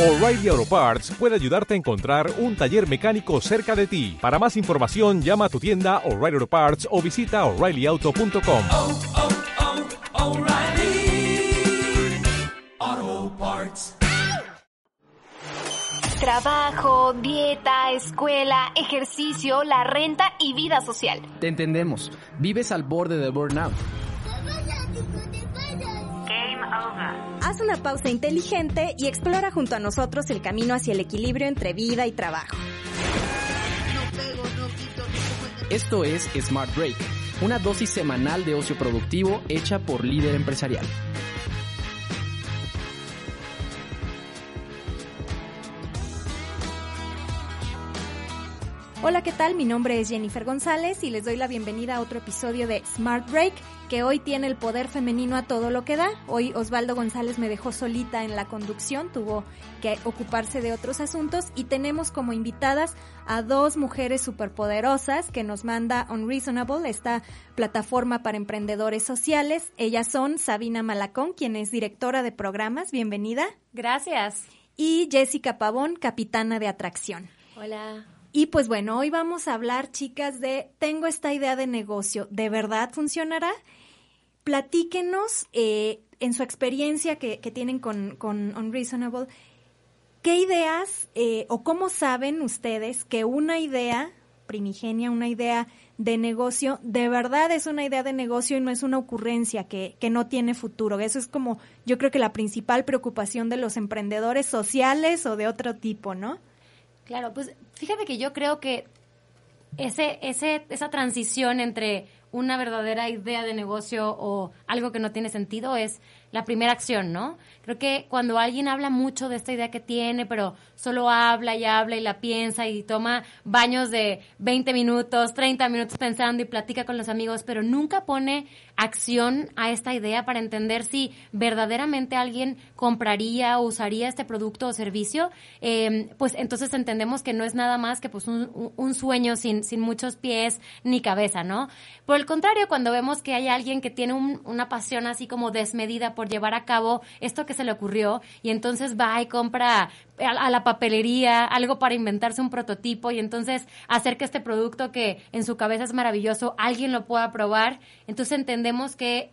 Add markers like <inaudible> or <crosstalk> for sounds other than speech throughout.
O'Reilly Auto Parts puede ayudarte a encontrar un taller mecánico cerca de ti. Para más información, llama a tu tienda O'Reilly Auto Parts o visita oreillyauto.com. oh, oh, O'Reilly Auto Parts. Trabajo, dieta, escuela, ejercicio, la renta y vida social. Te entendemos. Vives al borde de burnout. Haz una pausa inteligente y explora junto a nosotros el camino hacia el equilibrio entre vida y trabajo. Esto es Smart Break, una dosis semanal de ocio productivo hecha por líder empresarial. Hola, ¿qué tal? Mi nombre es Jennifer González y les doy la bienvenida a otro episodio de Smart Break, que hoy tiene el poder femenino a todo lo que da. Hoy Osvaldo González me dejó solita en la conducción, tuvo que ocuparse de otros asuntos y tenemos como invitadas a dos mujeres superpoderosas que nos manda Unreasonable, esta plataforma para emprendedores sociales. Ellas son Sabina Malacón, quien es directora de programas, bienvenida. Gracias. Y Jessica Pavón, capitana de atracción. Hola. Y pues bueno, hoy vamos a hablar, chicas, de tengo esta idea de negocio, ¿de verdad funcionará? Platíquenos eh, en su experiencia que, que tienen con, con, Unreasonable, ¿qué ideas eh, o cómo saben ustedes que una idea primigenia, una idea de negocio, de verdad es una idea de negocio y no es una ocurrencia que, que no tiene futuro? Eso es como yo creo que la principal preocupación de los emprendedores sociales o de otro tipo, ¿no? Claro, pues fíjate que yo creo que ese, ese, esa transición entre una verdadera idea de negocio o algo que no tiene sentido es la primera acción, ¿no? Creo que cuando alguien habla mucho de esta idea que tiene, pero solo habla y habla y la piensa y toma baños de 20 minutos, 30 minutos pensando y platica con los amigos, pero nunca pone acción a esta idea para entender si verdaderamente alguien compraría o usaría este producto o servicio, eh, pues entonces entendemos que no es nada más que pues un, sueño sin, sin muchos pies ni cabeza, ¿no? El contrario, cuando vemos que hay alguien que tiene un, una pasión así como desmedida por llevar a cabo esto que se le ocurrió y entonces va y compra a, a, la papelería algo para inventarse un prototipo y entonces hacer que este producto que en su cabeza es maravilloso alguien lo pueda probar, entonces entendemos que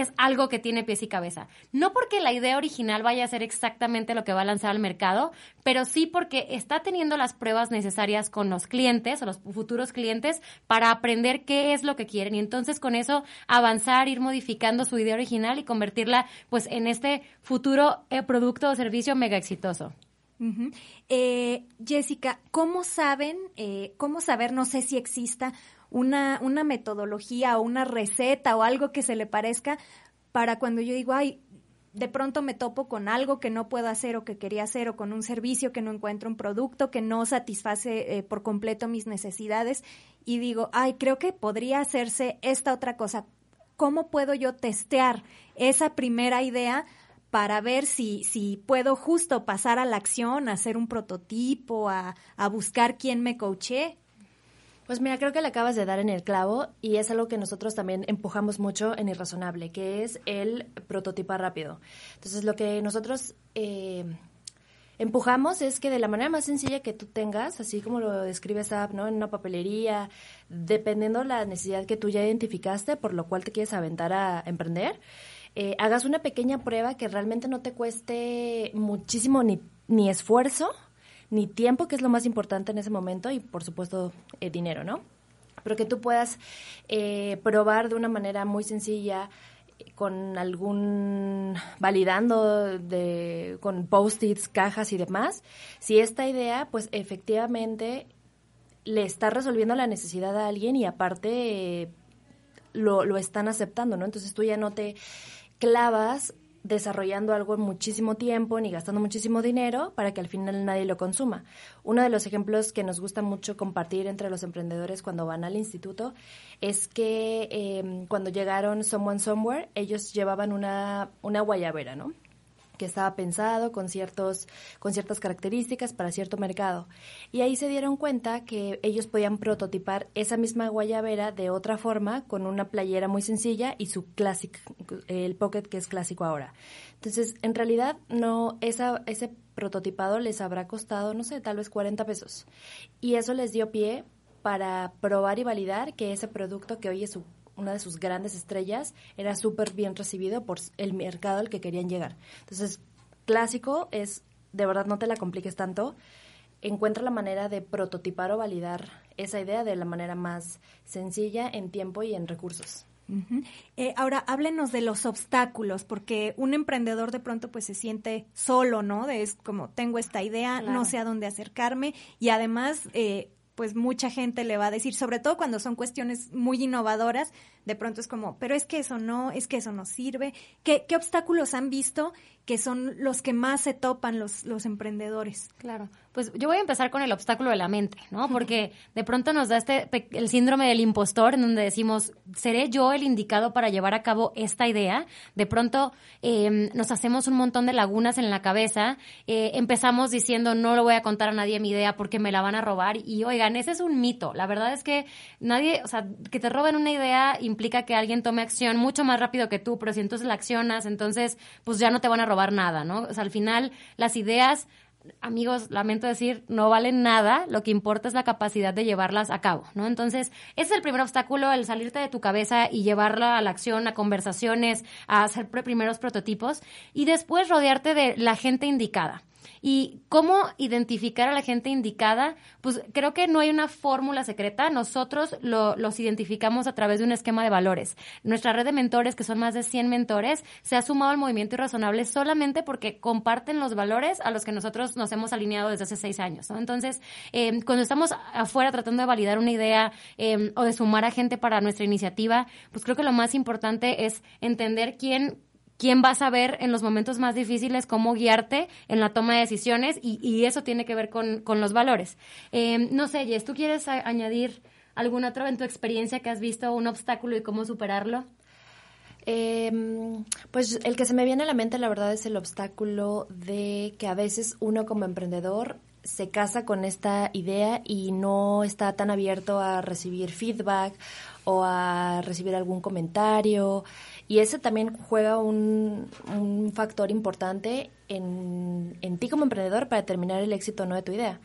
es algo que tiene pies y cabeza. No porque la idea original vaya a ser exactamente lo que va a lanzar al mercado, pero sí porque está teniendo las pruebas necesarias con los clientes o los futuros clientes para aprender qué es lo que quieren y entonces con eso avanzar, ir modificando su idea original y convertirla pues en este futuro eh, producto o servicio mega exitoso. Eh, Jessica, ¿cómo saben, eh, cómo saber, no sé si exista una, una metodología o una receta o algo que se le parezca para cuando yo digo, ay, de pronto me topo con algo que no puedo hacer o que quería hacer o con un servicio que no encuentro un producto que no satisface eh, por completo mis necesidades y digo, ay, creo que podría hacerse esta otra cosa. ¿Cómo puedo yo testear esa primera idea para ver si, si puedo justo pasar a la acción, a hacer un prototipo, a, a buscar quién me coache? Pues mira, creo que le acabas de dar en el clavo y es algo que nosotros también empujamos mucho en Irrazonable, que es el prototipar rápido. Entonces, lo que nosotros eh, empujamos es que de la manera más sencilla que tú tengas, así como lo describe SAP, ¿no? En una papelería, dependiendo la necesidad que tú ya identificaste, por lo cual te quieres aventar a emprender, eh, hagas una pequeña prueba que realmente no te cueste muchísimo ni, ni esfuerzo, ni tiempo, que es lo más importante en ese momento, y por supuesto eh, dinero, ¿no? Pero que tú puedas eh, probar de una manera muy sencilla con algún validando de con post-its, cajas y demás, si esta idea pues efectivamente le está resolviendo la necesidad a alguien y aparte eh, lo, lo están aceptando, ¿no? Entonces tú ya no te clavas desarrollando algo en muchísimo tiempo ni gastando muchísimo dinero para que al final nadie lo consuma. Uno de los ejemplos que nos gusta mucho compartir entre los emprendedores cuando van al instituto es que eh, cuando llegaron Someone Somewhere, ellos llevaban una, una guayabera, ¿no? Que estaba pensado con ciertos con ciertas características para cierto mercado y ahí se dieron cuenta que ellos podían prototipar esa misma guayabera de otra forma con una playera muy sencilla y su classic el pocket que es clásico ahora entonces en realidad no esa ese prototipado les habrá costado, no sé, tal vez 40 pesos. Y eso les dio pie para probar y validar que ese producto que hoy es su- una de sus grandes estrellas era súper bien recibido por el mercado al que querían llegar. Entonces, clásico es, de verdad, no te la compliques tanto. Encuentra la manera de prototipar o validar esa idea de la manera más sencilla en tiempo y en recursos. Eh, ahora, háblenos de los obstáculos, porque un emprendedor de pronto pues se siente solo, ¿no? De, es como, tengo esta idea, Claro. no sé a dónde acercarme y además, eh, pues mucha gente le va a decir, sobre todo cuando son cuestiones muy innovadoras, de pronto es como, pero es que eso no, es que eso no sirve. ¿Qué, qué obstáculos han visto que son los que más se topan los, los emprendedores? Claro. Pues yo voy a empezar con el obstáculo de la mente, ¿no? Porque de pronto nos da este el síndrome del impostor en donde decimos, ¿seré yo el indicado para llevar a cabo esta idea? De pronto eh, nos hacemos un montón de lagunas en la cabeza, eh, empezamos diciendo, no lo voy a contar a nadie mi idea porque me la van a robar y oigan, ese es un mito. La verdad es que nadie, o sea, que te roben una idea implica que alguien tome acción mucho más rápido que tú, pero si entonces la accionas, entonces pues ya no te van a robar nada, ¿no? O sea, al final las ideas amigos, lamento decir, no valen nada, lo que importa es la capacidad de llevarlas a cabo, ¿no? Entonces, ese es el primer obstáculo, el salirte de tu cabeza y llevarla a la acción, a conversaciones, a hacer primeros prototipos y después rodearte de la gente indicada. ¿Y cómo identificar a la gente indicada? Pues creo que no hay una fórmula secreta. Nosotros lo- los identificamos a través de un esquema de valores. Nuestra red de mentores, que son más de 100 mentores, se ha sumado al movimiento irrazonable solamente porque comparten los valores a los que nosotros nos hemos alineado desde hace seis años. Entonces, eh, cuando estamos afuera tratando de validar una idea eh, o de sumar a gente para nuestra iniciativa, pues creo que lo más importante es entender quién quién va a saber en los momentos más difíciles cómo guiarte en la toma de decisiones y, eso tiene que ver con, con los valores. Eh, no sé, Jess, ¿tú quieres añadir algún otro en tu experiencia que has visto un obstáculo y cómo superarlo? Eh, pues el que se me viene a la mente, la verdad, es el obstáculo de que a veces uno como emprendedor se casa con esta idea y no está tan abierto a recibir feedback o a recibir algún comentario. Y ese también juega un, un factor importante en, en ti como emprendedor para determinar el éxito o no de tu idea.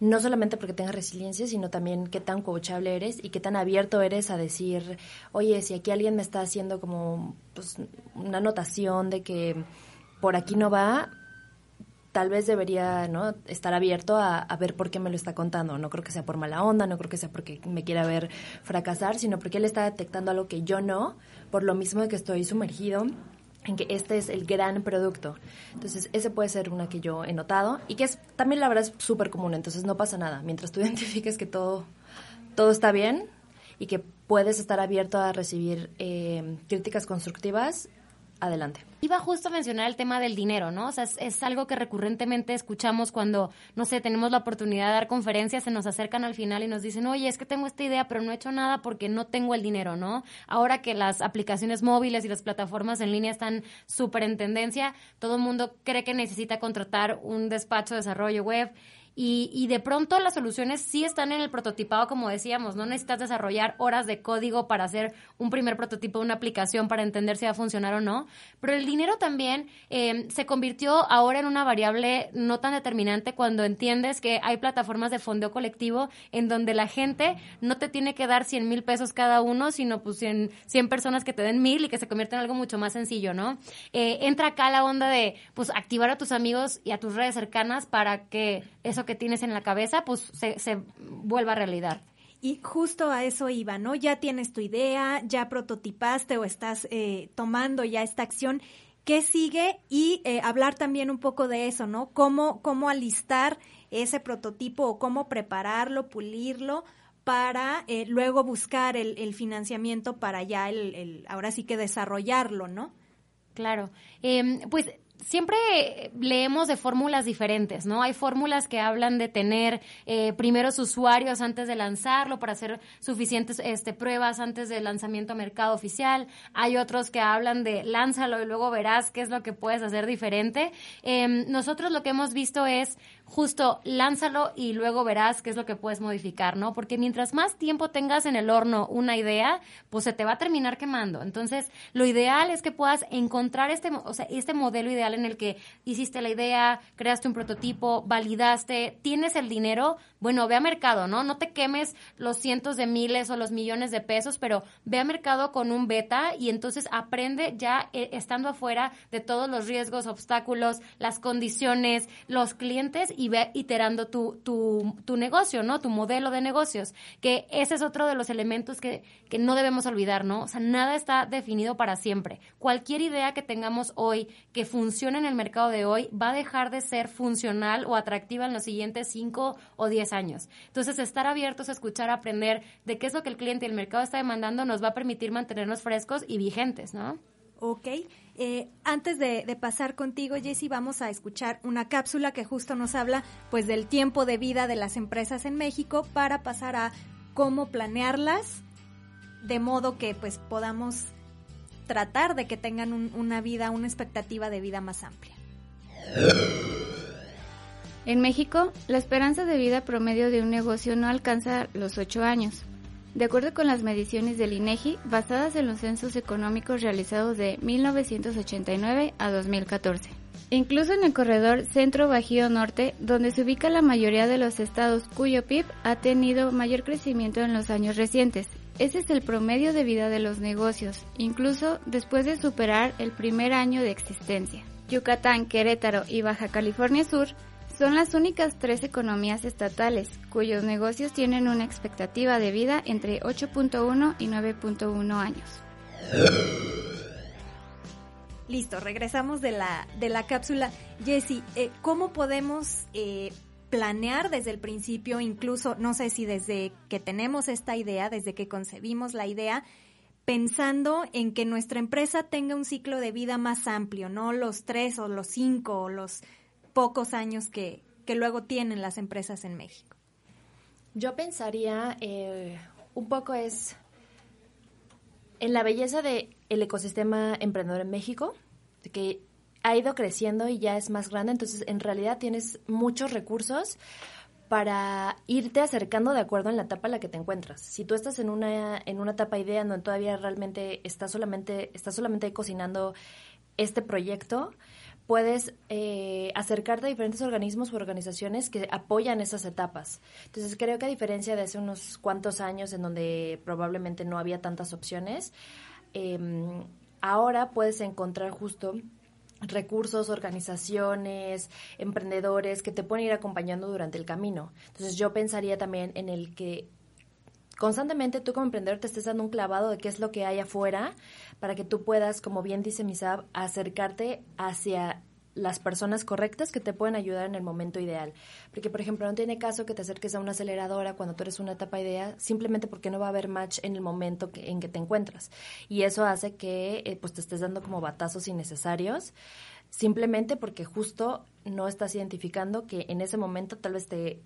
No solamente porque tengas resiliencia, sino también qué tan coachable eres y qué tan abierto eres a decir, oye, si aquí alguien me está haciendo como pues, una anotación de que por aquí no va, tal vez debería estar abierto a, a ver por qué me lo está contando. No creo que sea por mala onda, no creo que sea porque me quiera ver fracasar, sino porque él está detectando algo que yo no, por lo mismo de que estoy sumergido en que este es el gran producto. Entonces, ese puede ser una que yo he notado y que es también la verdad es súper común, entonces no pasa nada. Mientras tú <laughs> identifiques que todo, todo está bien y que puedes estar abierto a recibir eh, críticas constructivas, adelante. Iba justo a mencionar el tema del dinero, ¿no? O sea, es, algo que recurrentemente escuchamos cuando, no sé, tenemos la oportunidad de dar conferencias, se nos acercan al final y nos dicen, oye, es que tengo esta idea, pero no he hecho nada porque no tengo el dinero, ¿no? Ahora que las aplicaciones móviles y las plataformas en línea están súper en tendencia, todo el mundo cree que necesita contratar un despacho de desarrollo web. Y, y, de pronto las soluciones sí están en el prototipado, como decíamos, no necesitas desarrollar horas de código para hacer un primer prototipo de una aplicación para entender si va a funcionar o no, pero el dinero también eh, se convirtió ahora en una variable no tan determinante cuando entiendes que hay plataformas de fondeo colectivo en donde la gente no te tiene que dar 100 mil pesos cada uno, sino pues 100, 100, personas que te den mil y que se convierten en algo mucho más sencillo, ¿no? Eh, entra acá la onda de pues activar a tus amigos y a tus redes cercanas para que eso que tienes en la cabeza, pues se, se vuelva realidad. Y justo a eso iba, ¿no? Ya tienes tu idea, ya prototipaste o estás eh, tomando ya esta acción. ¿Qué sigue? Y eh, hablar también un poco de eso, ¿no? Cómo, cómo alistar ese prototipo o cómo prepararlo, pulirlo para eh, luego buscar el, el, financiamiento para ya el, el, ahora sí que desarrollarlo, ¿no? Claro. Eh, pues siempre leemos de fórmulas diferentes, ¿no? Hay fórmulas que hablan de tener eh, primeros usuarios antes de lanzarlo para hacer suficientes este, pruebas antes del lanzamiento a mercado oficial. Hay otros que hablan de lánzalo y luego verás qué es lo que puedes hacer diferente. Eh, nosotros lo que hemos visto es justo lánzalo y luego verás qué es lo que puedes modificar, ¿no? Porque mientras más tiempo tengas en el horno una idea, pues se te va a terminar quemando. Entonces, lo ideal es que puedas encontrar este, o sea, este modelo ideal en el que hiciste la idea, creaste un prototipo, validaste, tienes el dinero, bueno, ve a mercado, ¿no? No te quemes los cientos de miles o los millones de pesos, pero ve a mercado con un beta y entonces aprende ya eh, estando afuera de todos los riesgos, obstáculos, las condiciones, los clientes y ve iterando tu, tu, tu negocio, ¿no? Tu modelo de negocios, que ese es otro de los elementos que, que no debemos olvidar, ¿no? O sea, nada está definido para siempre. Cualquier idea que tengamos hoy que funcione en el mercado de hoy va a dejar de ser funcional o atractiva en los siguientes 5 o 10 años. Entonces, estar abiertos a escuchar, aprender de qué es lo que el cliente y el mercado está demandando nos va a permitir mantenernos frescos y vigentes, ¿no? Ok. Eh, antes de, pasar contigo, Jessy, vamos a escuchar una cápsula que justo nos habla pues del tiempo de vida de las empresas en México para pasar a cómo planearlas de modo que pues podamos tratar de que tengan un, una vida, una expectativa de vida más amplia. En México, la esperanza de vida promedio de un negocio no alcanza los 8 años. De acuerdo con las mediciones del INEGI, basadas en los censos económicos realizados de 1989 a 2014. Incluso en el corredor Centro-Bajío Norte, donde se ubica la mayoría de los estados cuyo PIB ha tenido mayor crecimiento en los años recientes. Ese es el promedio de vida de los negocios, incluso después de superar el primer año de existencia. Yucatán, Querétaro y Baja California Sur son las únicas tres economías estatales cuyos negocios tienen una expectativa de vida entre 8.1 y 9.1 años. Listo, regresamos de la, de la cápsula. Jessy, eh, ¿cómo podemos eh, planear desde el principio, incluso, no sé si desde que tenemos esta idea, desde que concebimos la idea, pensando en que nuestra empresa tenga un ciclo de vida más amplio, no los tres o los cinco o los pocos años que, que luego tienen las empresas en México? Yo pensaría eh, un poco es en la belleza del el ecosistema emprendedor en México, que ha ido creciendo y ya es más grande, entonces en realidad tienes muchos recursos para irte acercando de acuerdo en la etapa en la que te encuentras. Si tú estás en una en una etapa idea donde todavía realmente estás solamente estás solamente cocinando este proyecto, puedes eh, acercarte a diferentes organismos u organizaciones que apoyan esas etapas. Entonces creo que a diferencia de hace unos cuantos años en donde probablemente no había tantas opciones, eh, ahora puedes encontrar justo recursos, organizaciones, emprendedores que te pueden ir acompañando durante el camino. Entonces yo pensaría también en el que constantemente tú como emprendedor te estés dando un clavado de qué es lo que hay afuera para que tú puedas, como bien dice Misab, acercarte hacia las personas correctas que te pueden ayudar en el momento ideal. Porque, por ejemplo, no tiene caso que te acerques a una aceleradora cuando tú eres una etapa idea, simplemente porque no va a haber match en el momento en que te encuentras. Y eso hace que eh, pues te estés dando como batazos innecesarios, simplemente porque justo no estás identificando que en ese momento tal vez te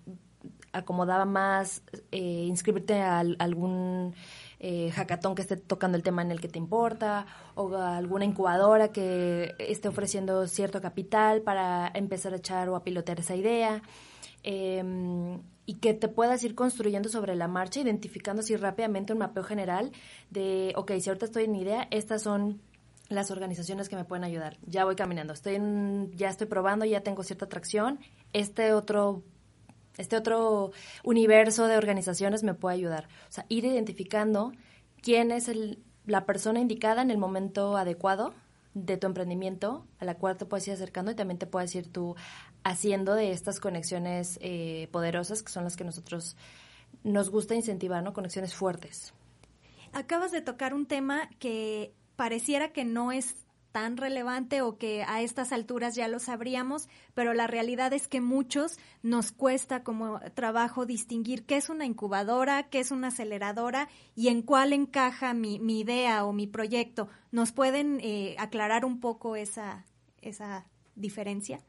acomodaba más eh, inscribirte a, algún eh, hackathon que esté tocando el tema en el que te importa o alguna incubadora que esté ofreciendo cierto capital para empezar a echar o a pilotear esa idea. Em, y que te puedas ir construyendo sobre la marcha, identificando así rápidamente un mapeo general de, ok, si ahorita estoy en idea, estas son las organizaciones que me pueden ayudar. Ya voy caminando, estoy en, ya estoy probando, ya tengo cierta atracción. Este otro este otro universo de organizaciones me puede ayudar. O sea, ir identificando quién es el, la persona indicada en el momento adecuado de tu emprendimiento a la cual te puedes ir acercando y también te puedes ir tú haciendo de estas conexiones eh, poderosas que son las que nosotros nos gusta incentivar, ¿no? Conexiones fuertes. Acabas de tocar un tema que pareciera que no es tan relevante o que a estas alturas ya lo sabríamos, pero la realidad es que muchos nos cuesta como trabajo distinguir qué es una incubadora, qué es una aceleradora y en cuál encaja mi, mi idea o mi proyecto. ¿Nos pueden eh, aclarar un poco esa, esa diferencia?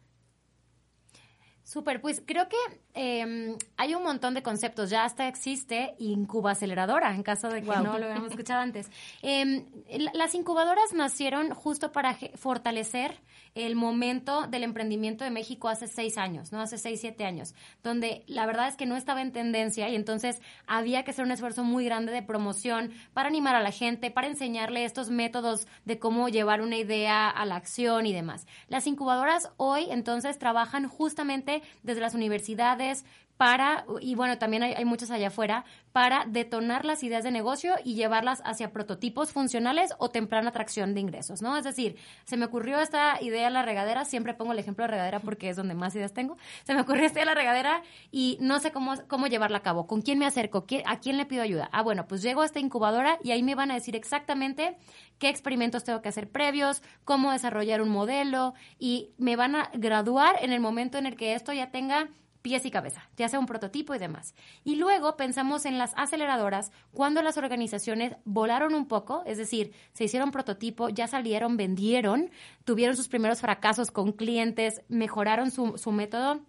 Súper, pues creo que eh, hay un montón de conceptos. Ya hasta existe Incuba Aceleradora, en caso de que no lo habíamos escuchado antes. Eh, la- las incubadoras nacieron justo para fortalecer el momento del emprendimiento de México hace seis años, ¿no? Hace seis, siete años, donde la verdad es que no estaba en tendencia y entonces había que hacer un esfuerzo muy grande de promoción para animar a la gente, para enseñarle estos métodos de cómo llevar una idea a la acción y demás. Las incubadoras hoy entonces trabajan justamente desde las universidades para, y bueno, también hay, hay muchas allá afuera, para detonar las ideas de negocio y llevarlas hacia prototipos funcionales o temprana atracción de ingresos, ¿no? Es decir, se me ocurrió esta idea en la regadera, siempre pongo el ejemplo de regadera porque es donde más ideas tengo, se me ocurrió esta idea en la regadera y no sé cómo, cómo llevarla a cabo, con quién me acerco, ¿Qué- a quién le pido ayuda. Ah, bueno, pues llego a esta incubadora y ahí me van a decir exactamente qué experimentos tengo que hacer previos, cómo desarrollar un modelo y me van a graduar en el momento en el que esto ya tenga pies y cabeza, ya sea un prototipo y demás. Y luego pensamos en las aceleradoras cuando las organizaciones volaron un poco, es decir, se hicieron prototipo, ya salieron, vendieron, tuvieron sus primeros fracasos con clientes, mejoraron su, su método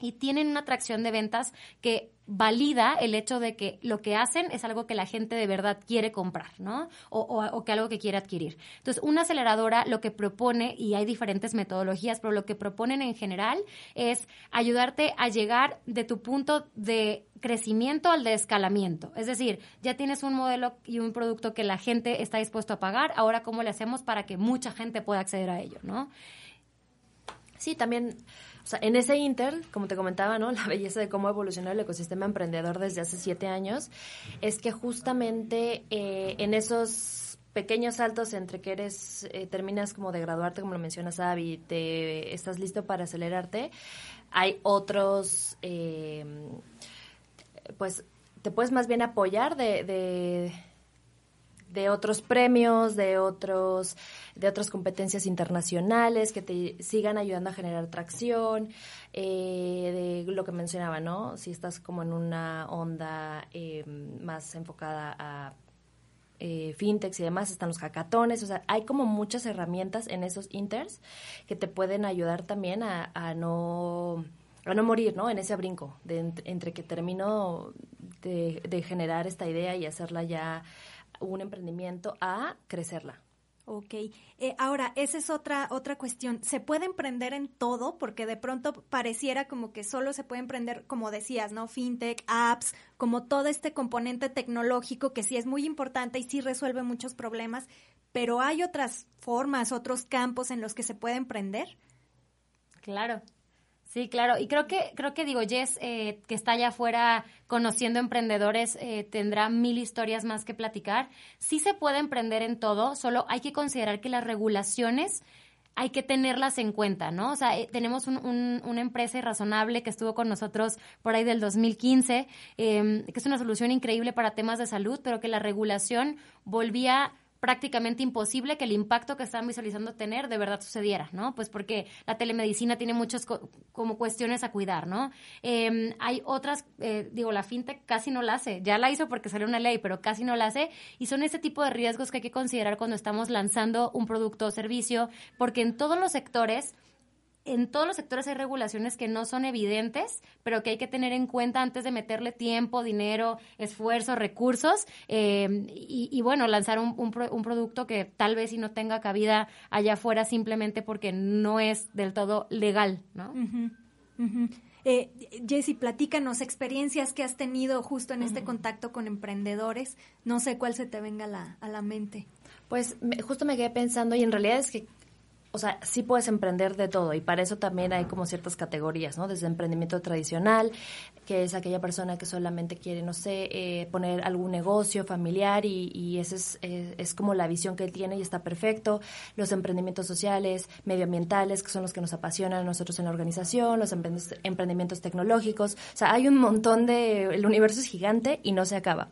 y tienen una atracción de ventas que valida el hecho de que lo que hacen es algo que la gente de verdad quiere comprar, ¿no? O, que algo que quiere adquirir. Entonces, una aceleradora lo que propone, y hay diferentes metodologías, pero lo que proponen en general es ayudarte a llegar de tu punto de crecimiento al de escalamiento. Es decir, ya tienes un modelo y un producto que la gente está dispuesto a pagar, ahora cómo le hacemos para que mucha gente pueda acceder a ello, ¿no? Sí, también, o sea, en ese inter, como te comentaba, ¿no? <laughs> La belleza de cómo evolucionó el ecosistema emprendedor desde hace siete años, es que justamente eh, en esos pequeños saltos entre que eres, eh, terminas como de graduarte, como lo mencionas, Abby, te estás listo para acelerarte, hay otros, eh, pues, te puedes más bien apoyar de de otros premios, de otros, de otras competencias internacionales que te sigan ayudando a generar tracción, eh, de lo que mencionaba, ¿no? Si estás como en una onda eh, más enfocada a eh, fintechs y demás, están los hackatones, o sea, hay como muchas herramientas en esos inters que te pueden ayudar también a, a no a no morir, ¿no? En ese brinco de ent- entre que termino de generar esta idea y hacerla ya un emprendimiento a crecerla. Ok. Eh, ahora, esa es otra, otra cuestión. ¿Se puede emprender en todo? Porque de pronto pareciera como que solo se puede emprender, como decías, ¿no? Fintech, apps, como todo este componente tecnológico que sí es muy importante y sí resuelve muchos problemas, pero hay otras formas, otros campos en los que se puede emprender. Claro. Sí, claro. Y creo que, creo que digo, Jess, eh, que está allá afuera conociendo emprendedores, eh, tendrá mil historias más que platicar. Sí se puede emprender en todo, solo hay que considerar que las regulaciones hay que tenerlas en cuenta, ¿no? O sea, eh, tenemos un- un- una empresa razonable que estuvo con nosotros por ahí del 2015, eh, que es una solución increíble para temas de salud, pero que la regulación volvía prácticamente imposible que el impacto que estaban visualizando tener de verdad sucediera, ¿no? Pues porque la telemedicina tiene muchas co- como cuestiones a cuidar, ¿no? Eh, hay otras, eh, digo, la fintech casi no la hace, ya la hizo porque salió una ley, pero casi no la hace, y son ese tipo de riesgos que hay que considerar cuando estamos lanzando un producto o servicio, porque en todos los sectores en todos los sectores hay regulaciones que no son evidentes, pero que hay que tener en cuenta antes de meterle tiempo, dinero, esfuerzo, recursos eh, y, y, bueno, lanzar un, un, pro, un, producto que tal vez si no tenga cabida allá afuera simplemente porque no es del todo legal, ¿no? Uh -huh, uh -huh. Eh, Jessy, platícanos experiencias que has tenido justo en uh -huh. este contacto con emprendedores. No sé cuál se te venga a la, a la mente. Pues me, justo me quedé pensando y en realidad es que o sea, sí puedes emprender de todo y para eso también hay como ciertas categorías, ¿no? Desde emprendimiento tradicional, que es aquella persona que solamente quiere, no sé, eh, poner algún negocio familiar y, y esa es, es como la visión que él tiene y está perfecto. Los emprendimientos sociales, medioambientales, que son los que nos apasionan a nosotros en la organización, los emprendimientos tecnológicos. O sea, hay un montón de... El universo es gigante y no se acaba.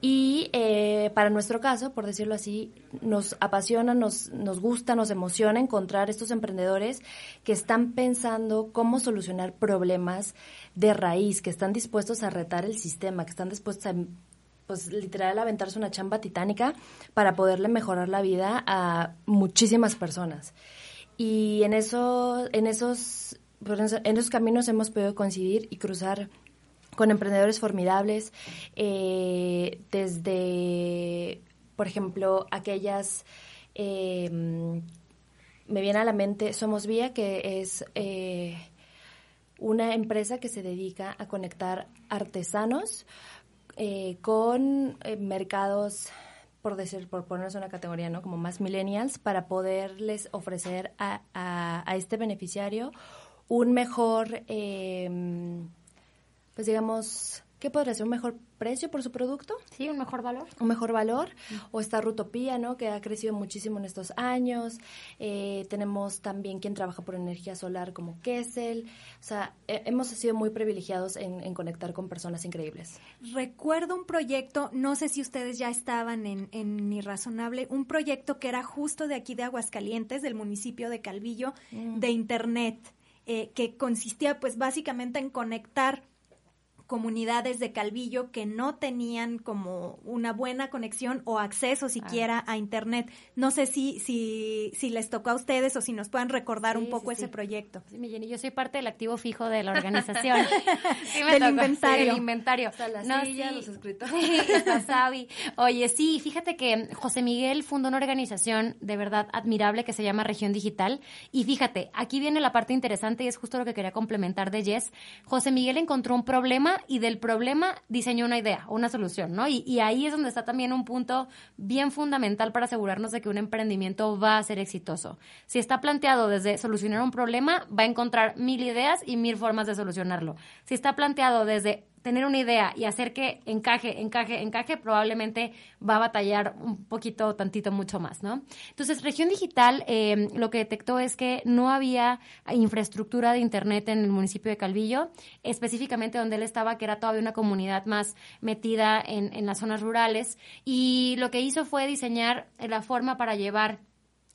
Y eh, para nuestro caso, por decirlo así, nos apasiona, nos, nos gusta, nos emociona encontrar estos emprendedores que están pensando cómo solucionar problemas de raíz, que están dispuestos a retar el sistema, que están dispuestos a pues literal aventarse una chamba titánica para poderle mejorar la vida a muchísimas personas. Y en eso, en esos en esos caminos hemos podido coincidir y cruzar con emprendedores formidables, eh, desde, por ejemplo, aquellas, eh, me viene a la mente Somos Vía, que es eh, una empresa que se dedica a conectar artesanos eh, con eh, mercados, por decir, por ponernos una categoría, ¿no? Como más millennials, para poderles ofrecer a, a- a este beneficiario un mejor, eh, pues digamos, ¿qué podría ser? ¿Un mejor precio por su producto? Sí, un mejor valor. un mejor valor o esta Rutopía, ¿no? Que ha crecido muchísimo en estos años. Eh, tenemos también quien trabaja por energía solar como Kessel. O sea, eh, hemos sido muy privilegiados en, en conectar con personas increíbles. Recuerdo un proyecto, no sé si ustedes ya estaban en, en Irrazonable, un proyecto que era justo de aquí de Aguascalientes, del municipio de Calvillo, de Internet, eh, que consistía pues básicamente en conectar comunidades de Calvillo que no tenían como una buena conexión o acceso siquiera a internet. No sé si, si, si les tocó a ustedes o si nos puedan recordar un poco sí, ese sí. proyecto. Sí, mi Jenny, yo soy parte del activo fijo de la organización. <laughs> Sí, me Del tocó, inventario. sí, del inventario. O sea, la No, silla, sí. los Sabi. Oye, sí, fíjate que José Miguel fundó una organización de verdad admirable que se llama Región Digital. Y fíjate, aquí viene la parte interesante y es justo lo que quería complementar de Jess. José Miguel encontró un problema y del problema diseñó una idea, una solución, ¿no? Y, y ahí es donde está también un punto bien fundamental para asegurarnos de que un emprendimiento va a ser exitoso. Si está planteado desde solucionar un problema, va a encontrar mil ideas y mil formas de solucionarlo. Si está planteado desde tener una idea y hacer que encaje, encaje, encaje, probablemente va a batallar un poquito, tantito, mucho más, ¿no? Entonces, Región Digital eh, lo que detectó es que no había infraestructura de Internet en el municipio de Calvillo, específicamente donde él estaba, que era todavía una comunidad más metida en, en las zonas rurales, y lo que hizo fue diseñar la forma para llevar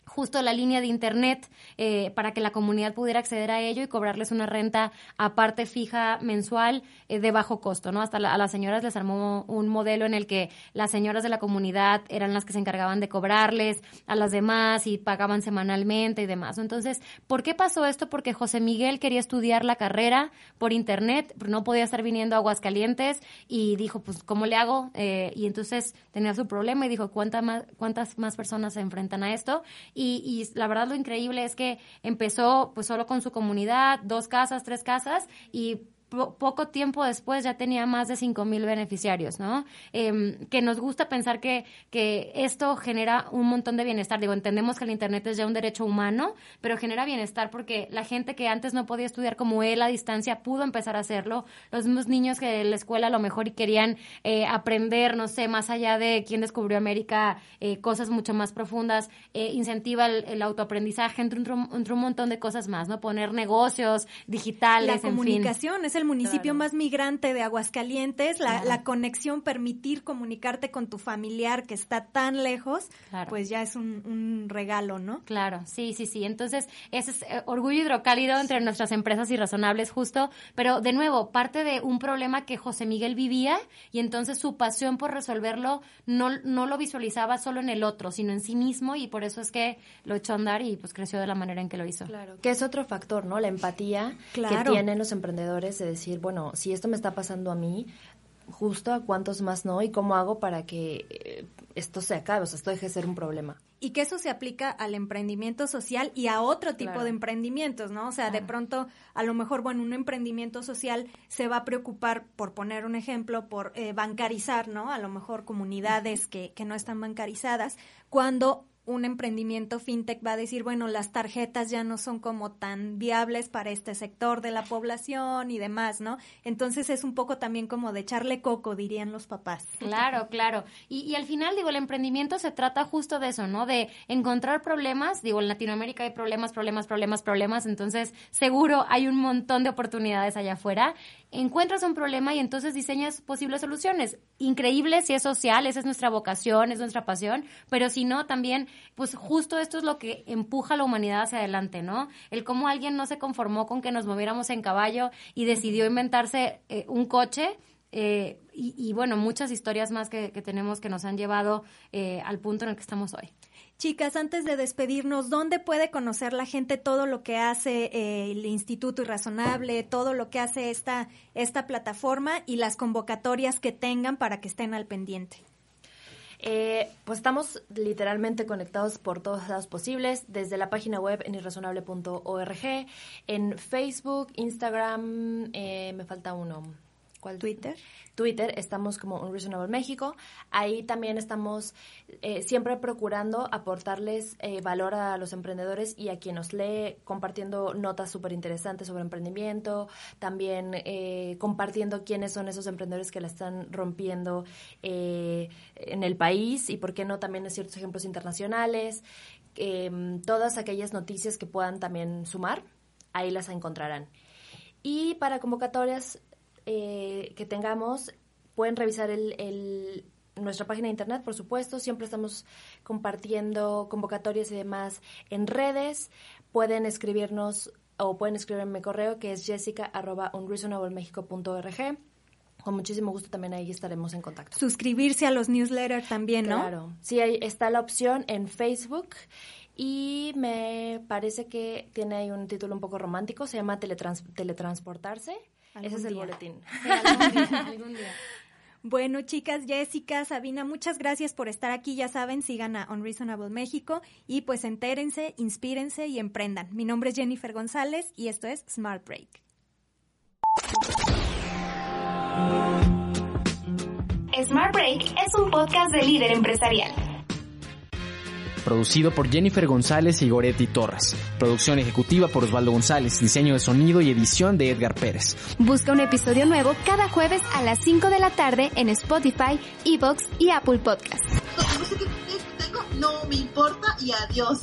justo la línea de internet eh, para que la comunidad pudiera acceder a ello y cobrarles una renta aparte fija mensual eh, de bajo costo, ¿no? Hasta la- a las señoras les armó un modelo en el que las señoras de la comunidad eran las que se encargaban de cobrarles a las demás y pagaban semanalmente y demás. Entonces, ¿por qué pasó esto? Porque José Miguel quería estudiar la carrera por internet, no podía estar viniendo a Aguascalientes y dijo, pues, ¿cómo le hago? Eh, y entonces tenía su problema y dijo, ¿cuánta más, ¿cuántas más personas se enfrentan a esto? Y, y la verdad lo increíble es que empezó pues solo con su comunidad, dos casas, tres casas y po- poco tiempo después ya tenía más de 5 mil beneficiarios, ¿no? Em, que nos gusta pensar que, que esto genera un montón de bienestar. Digo, entendemos que el Internet es ya un derecho humano, pero genera bienestar porque la gente que antes no podía estudiar como él a distancia pudo empezar a hacerlo. Los mismos niños que en la escuela a lo mejor y querían eh, aprender, no sé, más allá de quién descubrió América, eh, cosas mucho más profundas, eh, incentiva el, el autoaprendizaje, entre un, entre un montón de cosas más, ¿no? Poner negocios digitales, La en fin. comunicación es el municipio Claro. más migrante de Aguascalientes, la, la conexión, permitir comunicarte con tu familiar que está tan lejos, Claro. pues ya es un, un regalo, ¿no? Claro, sí, sí, sí. Entonces, ese es eh, orgullo hidrocálido entre nuestras empresas irrazonables, justo. Pero, de nuevo, parte de un problema que José Miguel vivía y entonces su pasión por resolverlo no, no lo visualizaba solo en el otro, sino en sí mismo y por eso es que lo echó a andar y pues creció de la manera en que lo hizo. Claro. Que es otro factor, ¿no? La empatía Claro. que tienen los emprendedores de decir, bueno, si esto me está pasando a mí, justo a cuántos más no y cómo hago para que eh, esto se acabe, o sea, esto deje de ser un problema. Y que eso se aplica al emprendimiento social y a otro tipo Claro. de emprendimientos, ¿no? O sea, de pronto, a lo mejor, bueno, un emprendimiento social se va a preocupar, por poner un ejemplo, por eh, bancarizar, ¿no? A lo mejor comunidades que, que no están bancarizadas, cuando un emprendimiento fintech va a decir, bueno, las tarjetas ya no son como tan viables para este sector de la población y demás, ¿no? Entonces es un poco también como de echarle coco, dirían los papás. Claro, claro. Y, al final, digo, el emprendimiento se trata justo de eso, ¿no? De encontrar problemas. Digo, en Latinoamérica hay problemas, problemas, problemas, problemas. Entonces, seguro hay un montón de oportunidades allá afuera. Encuentras un problema y entonces diseñas posibles soluciones. Increíble si es social, esa es nuestra vocación, es nuestra pasión. Pero si no, también, pues justo esto es lo que empuja a la humanidad hacia adelante, ¿no? El cómo alguien no se conformó con que nos moviéramos en caballo y decidió inventarse eh, un coche. Eh, y, bueno, muchas historias más que, tenemos que nos han llevado eh, al punto en el que estamos hoy. Chicas, antes de despedirnos, ¿dónde puede conocer la gente todo lo que hace el Instituto Irrazonable, todo lo que hace esta, esta plataforma y las convocatorias que tengan para que estén al pendiente? Eh, pues estamos literalmente conectados por todos lados posibles, desde la página web en irrazonable.org, en Facebook, Instagram, eh, me falta uno. ¿Cuál? Twitter. Twitter, estamos como Unreasonable México. Ahí también estamos eh, siempre procurando aportarles eh, valor a los emprendedores y a quien nos lee, compartiendo notas súper interesantes sobre emprendimiento, también eh, compartiendo quiénes son esos emprendedores que la están rompiendo eh, en el país y por qué no también ciertos ejemplos internacionales. Em, todas aquellas noticias que puedan también sumar, ahí las encontrarán. Y para convocatorias eh, que tengamos, pueden revisar el, el- nuestra página de internet, por supuesto. Siempre estamos compartiendo convocatorias y demás en redes. Pueden escribirnos o pueden escribirme mi correo que es jessica.unreasonablemexico.org. Con muchísimo gusto también ahí estaremos en contacto. Suscribirse a los newsletters también, ¿no? Claro. Sí, ahí está la opción en Facebook y me parece que tiene ahí un título un poco romántico, se llama Teletrans- Teletransportarse. Algún Ese es el día. boletín. <laughs> Algún día. Bueno, chicas, Jessica, Sabina, muchas gracias por estar aquí. Ya saben, sigan a Unreasonable México y pues entérense, inspírense y emprendan. Mi nombre es Jennifer González y esto es Smart Break. Smart Break es un podcast de líder empresarial. Producido por Jennifer González y Goretti Torres. Producción ejecutiva por Osvaldo González. Diseño de sonido y edición de Edgar Pérez. Busca un episodio nuevo cada jueves a las 5 de la tarde en Spotify, Evox y Apple tengo, no me importa y adiós.